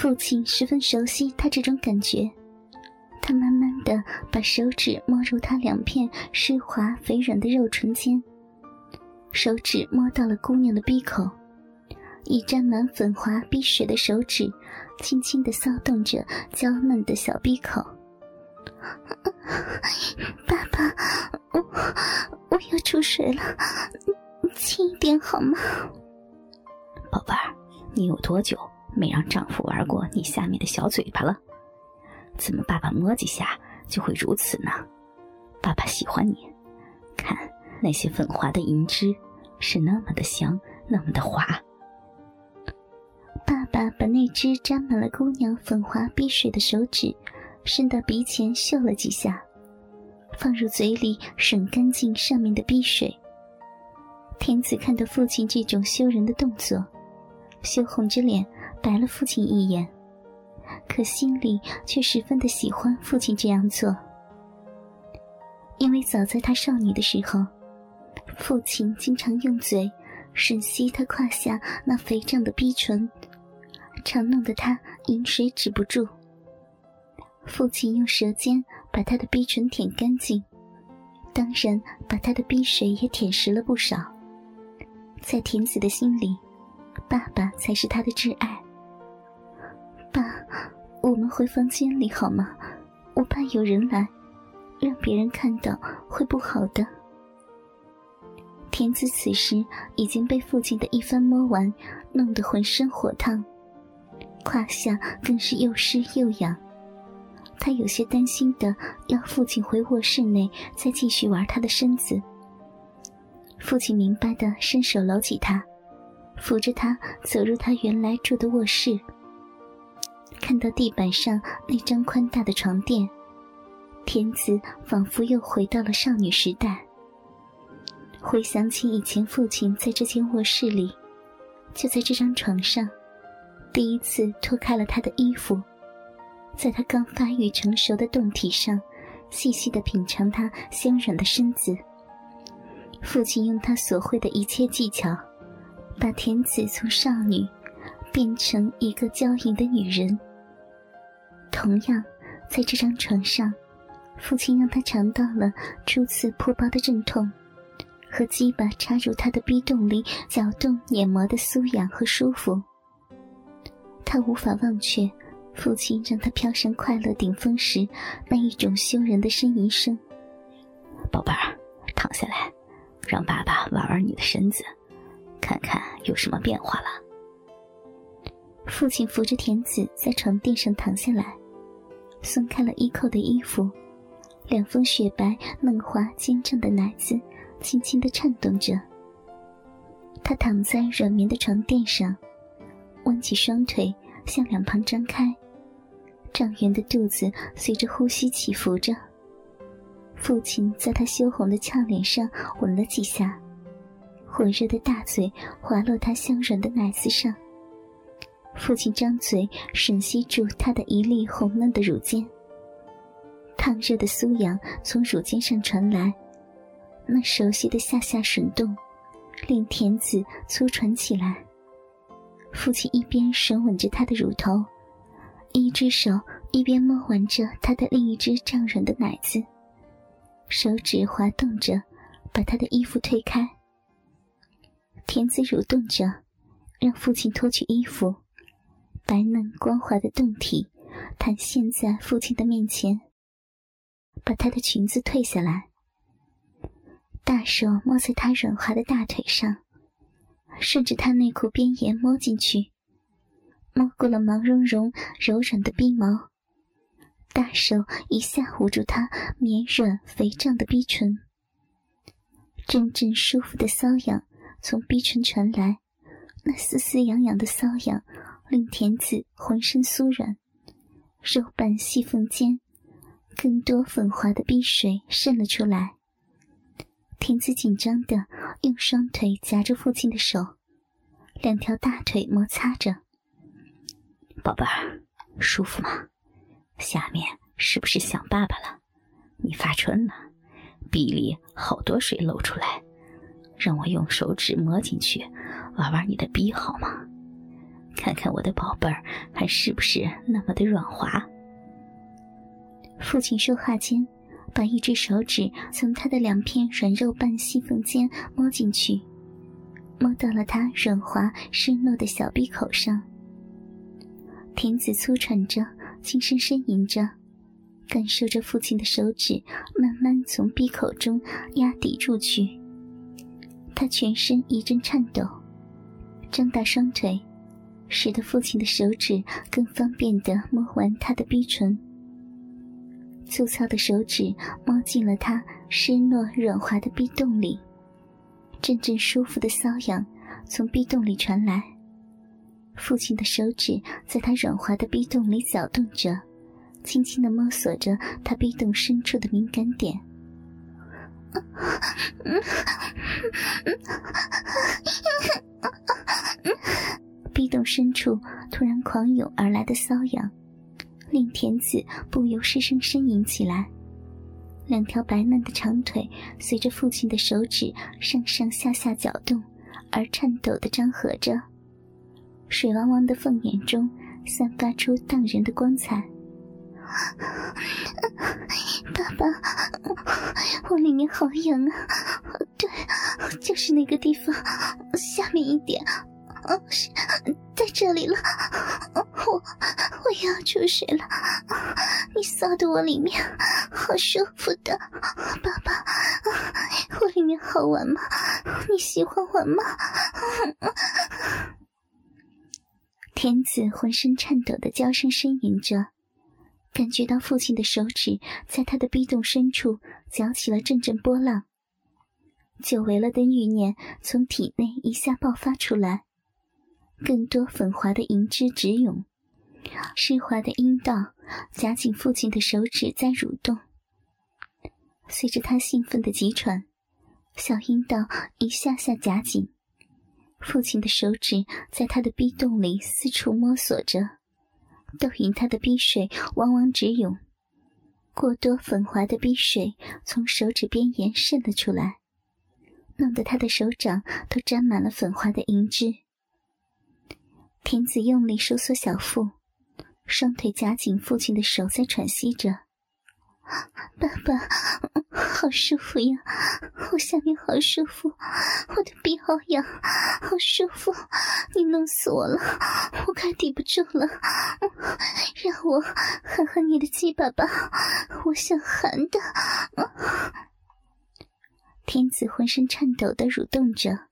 父亲十分熟悉他这种感觉，他慢慢的把手指摸入他两片湿滑肥软的肉唇间，手指摸到了姑娘的鼻口，以沾满粉滑碧水的手指，轻轻的骚动着娇嫩的小鼻口。爸爸，我我要出水了，轻一点好吗？宝贝儿，你有多久没让丈夫玩过你下面的小嘴巴了？怎么爸爸摸几下就会如此呢？爸爸喜欢你，看那些粉滑的银枝，是那么的香，那么的滑。爸爸把那只沾满了姑娘粉滑碧水的手指。伸到鼻前嗅了几下，放入嘴里吮干净上面的鼻水。天子看到父亲这种羞人的动作，羞红着脸白了父亲一眼，可心里却十分的喜欢父亲这样做，因为早在她少女的时候，父亲经常用嘴吮吸她胯下那肥胀的逼唇，常弄得她饮水止不住。父亲用舌尖把他的逼唇舔干净，当然把他的逼水也舔湿了不少。在田子的心里，爸爸才是他的挚爱。我们回房间里好吗？我怕有人来，让别人看到会不好的。田子此时已经被父亲的一番摸完，弄得浑身火烫，胯下更是又湿又痒。他有些担心的，要父亲回卧室内再继续玩他的身子。父亲明白的，伸手搂起他，扶着他走入他原来住的卧室。看到地板上那张宽大的床垫，田子仿佛又回到了少女时代。回想起以前父亲在这间卧室里，就在这张床上，第一次脱开了他的衣服。在他刚发育成熟的胴体上，细细的品尝他香软的身子。父亲用他所会的一切技巧，把田子从少女变成一个娇艳的女人。同样，在这张床上，父亲让他尝到了初次破包的阵痛，和鸡巴插入他的逼洞里搅动黏膜的酥痒和舒服。他无法忘却。父亲让他飘上快乐顶峰时，那一种羞人的呻吟声。宝贝儿，躺下来，让爸爸玩玩你的身子，看看有什么变化了。父亲扶着田子在床垫上躺下来，松开了衣扣的衣服，两峰雪白嫩滑坚正的奶子轻轻的颤动着。他躺在软绵的床垫上，弯起双腿向两旁张开。胀圆的肚子随着呼吸起伏着。父亲在他羞红的俏脸上吻了几下，火热的大嘴滑落他香软的奶子上。父亲张嘴吮吸住她的一粒红嫩的乳尖。烫热的酥痒从乳尖上传来，那熟悉的下下吮动，令田子粗喘起来。父亲一边吮吻着她的乳头。一只手一边摸玩着他的另一只胀软的奶子，手指滑动着，把他的衣服推开。田子蠕动着，让父亲脱去衣服，白嫩光滑的胴体袒现在父亲的面前，把他的裙子褪下来，大手摸在他软滑的大腿上，顺着他内裤边沿摸进去。摸过了毛茸茸、柔软的逼毛，大手一下捂住他绵软肥胀的逼唇，阵阵舒服的瘙痒从逼唇传来，那丝丝痒痒的瘙痒令田子浑身酥软，肉瓣细缝间更多粉滑的逼水渗了出来。田子紧张的用双腿夹住父亲的手，两条大腿摩擦着。宝贝儿，舒服吗？下面是不是想爸爸了？你发春了，鼻里好多水漏出来，让我用手指摸进去，玩玩你的鼻好吗？看看我的宝贝儿还是不是那么的软滑。父亲说话间，把一只手指从他的两片软肉瓣细缝间摸进去，摸到了他软滑湿糯的小鼻口上。田子粗喘着，轻声呻吟着，感受着父亲的手指慢慢从鼻口中压抵住去。他全身一阵颤抖，张大双腿，使得父亲的手指更方便地摸完他的逼唇。粗糙的手指摸进了他湿糯软滑的壁洞里，阵阵舒服的瘙痒从壁洞里传来。父亲的手指在他软滑的壁洞里搅动着，轻轻地摸索着他壁洞深处的敏感点。洞深处突然狂涌而来的瘙痒。令田子不由失声呻吟起来，两条白嫩的长腿随着父亲的手指上上下下搅动而颤抖的张合着，水汪汪的凤眼中散发出荡人的光彩。爸爸，我里面好痒啊！对，就是那个地方，下面一点。是在这里了。我我要出水了，你骚的我里面好舒服的，爸爸，我里面好玩吗？你喜欢玩吗？天子浑身颤抖的娇声呻吟着，感觉到父亲的手指在他的逼洞深处搅起了阵阵波浪，久违了的欲念从体内一下爆发出来。更多粉滑的银汁直涌，湿滑的阴道夹紧父亲的手指在蠕动。随着他兴奋的急喘，小阴道一下下夹紧，父亲的手指在他的逼洞里四处摸索着，都引他的逼水汪汪直涌。过多粉滑的逼水从手指边沿渗了出来，弄得他的手掌都沾满了粉滑的银汁。田子用力收缩小腹，双腿夹紧父亲的手，在喘息着。爸爸，好舒服呀！我下面好舒服，我的鼻好痒，好舒服。你弄死我了，我快抵不住了。让我喊喊你的鸡巴吧，我想喊的。天子浑身颤抖的蠕动着，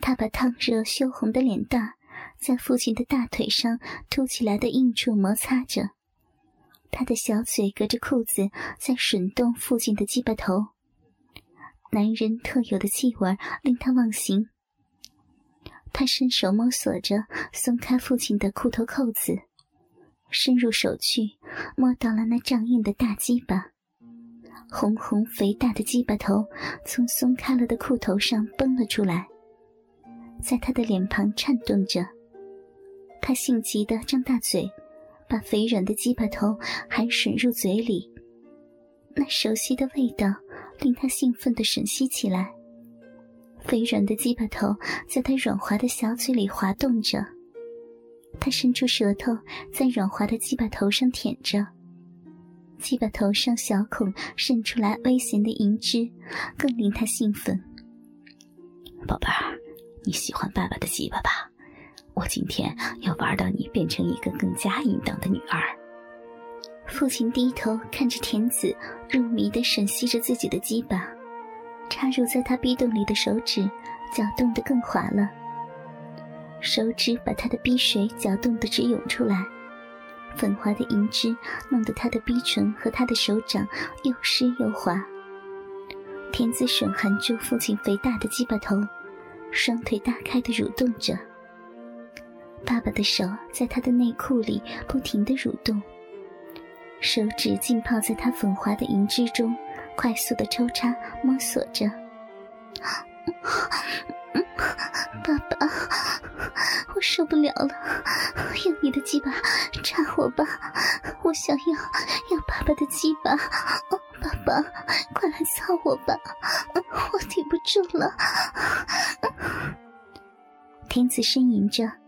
他把烫热羞红的脸蛋。在父亲的大腿上凸起来的硬处摩擦着，他的小嘴隔着裤子在吮动父亲的鸡巴头。男人特有的气味令他忘形。他伸手摸索着松开父亲的裤头扣子，伸入手去摸到了那胀硬的大鸡巴，红红肥大的鸡巴头从松开了的裤头上崩了出来，在他的脸庞颤动着。他性急的张大嘴，把肥软的鸡巴头含吮入嘴里。那熟悉的味道令他兴奋的吮吸起来。肥软的鸡巴头在他软滑的小嘴里滑动着。他伸出舌头在软滑的鸡巴头上舔着。鸡巴头上小孔渗出来微咸的银汁，更令他兴奋。宝贝儿，你喜欢爸爸的鸡巴吧？我今天要玩到你变成一个更加淫荡的女儿。父亲低头看着田子入迷的吮吸着自己的鸡巴，插入在他逼洞里的手指搅动得更滑了。手指把他的逼水搅动得直涌出来，粉滑的银汁弄得他的逼唇和他的手掌又湿又滑。田子吮含住父亲肥大的鸡巴头，双腿大开的蠕动着。爸爸的手在他的内裤里不停的蠕动，手指浸泡在他粉滑的银汁中，快速的抽插摸索着。爸爸，我受不了了，用你的鸡巴插我吧，我想要要爸爸的鸡巴。爸爸，快来操我吧，我顶不住了。天子呻吟着。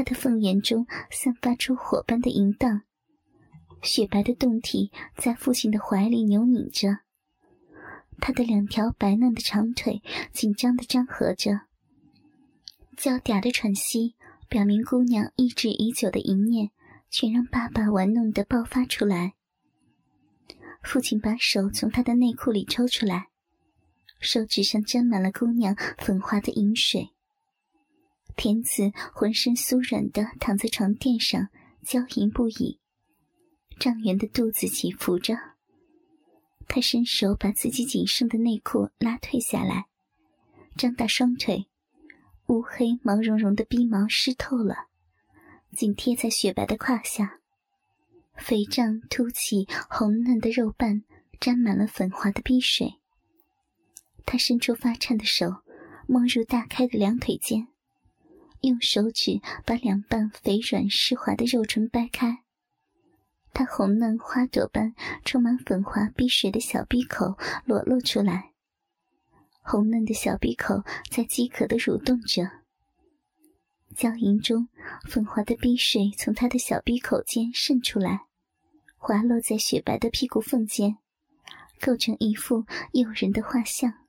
他的凤眼中散发出火般的淫荡，雪白的胴体在父亲的怀里扭拧着，他的两条白嫩的长腿紧张的张合着，娇嗲的喘息表明姑娘抑制已久的淫念全让爸爸玩弄的爆发出来。父亲把手从他的内裤里抽出来，手指上沾满了姑娘粉滑的饮水。田子浑身酥软的躺在床垫上，娇吟不已，丈圆的肚子起伏着。他伸手把自己仅剩的内裤拉退下来，张大双腿，乌黑毛茸茸的逼毛湿透了，紧贴在雪白的胯下。肥胀凸起、红嫩的肉瓣沾满了粉滑的逼水。他伸出发颤的手，摸入大开的两腿间。用手指把两瓣肥软湿滑的肉唇掰开，他红嫩花朵般充满粉滑碧水的小闭口裸露出来，红嫩的小闭口在饥渴的蠕动着。娇吟中，粉滑的碧水从他的小闭口间渗出来，滑落在雪白的屁股缝间，构成一幅诱人的画像。